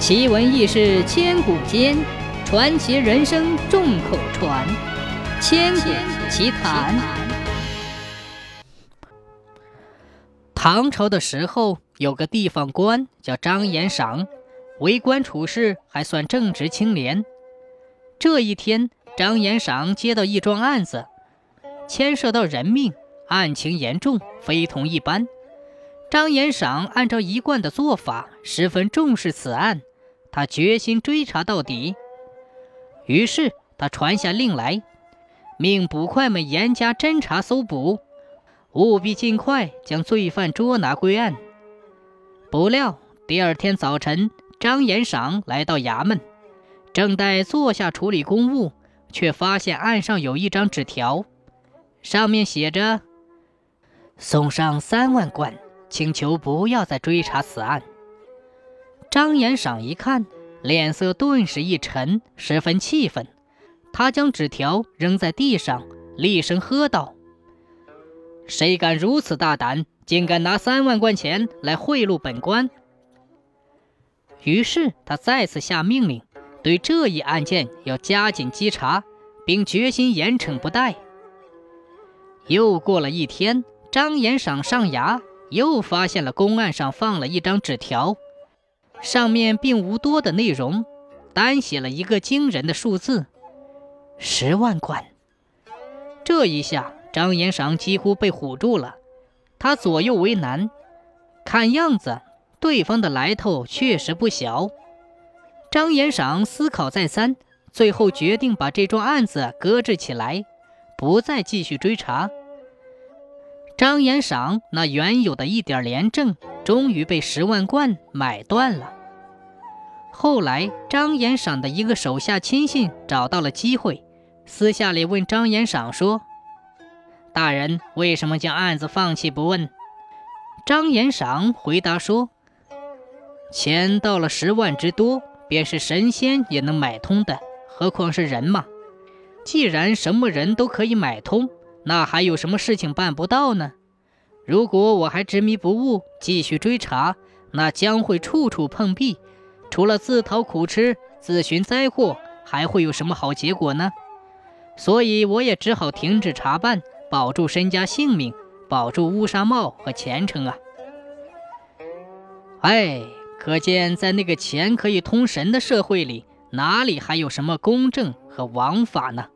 奇闻异事千古间，传奇人生众口传。千古奇谈。唐朝的时候，有个地方官叫张延赏，为官处事还算正直清廉。这一天，张延赏接到一桩案子，牵涉到人命，案情严重，非同一般。张延赏按照一贯的做法，十分重视此案。他决心追查到底，于是他传下令来，命捕快们严加侦查搜捕，务必尽快将罪犯捉拿归案。不料第二天早晨，张延赏来到衙门，正待坐下处理公务，却发现案上有一张纸条，上面写着：“送上三万贯，请求不要再追查此案。”张延赏一看，脸色顿时一沉，十分气愤。他将纸条扔在地上，厉声喝道：“谁敢如此大胆，竟敢拿三万贯钱来贿赂本官？”于是他再次下命令，对这一案件要加紧稽查，并决心严惩不贷。又过了一天，张延赏上衙，又发现了公案上放了一张纸条。上面并无多的内容，单写了一个惊人的数字：十万贯。这一下，张延赏几乎被唬住了。他左右为难，看样子对方的来头确实不小。张延赏思考再三，最后决定把这桩案子搁置起来，不再继续追查。张延赏那原有的一点廉政。终于被十万贯买断了。后来，张延赏的一个手下亲信找到了机会，私下里问张延赏说：“大人为什么将案子放弃不问？”张延赏回答说：“钱到了十万之多，便是神仙也能买通的，何况是人嘛？既然什么人都可以买通，那还有什么事情办不到呢？”如果我还执迷不悟，继续追查，那将会处处碰壁，除了自讨苦吃、自寻灾祸，还会有什么好结果呢？所以我也只好停止查办，保住身家性命，保住乌纱帽和前程啊！哎，可见在那个钱可以通神的社会里，哪里还有什么公正和王法呢？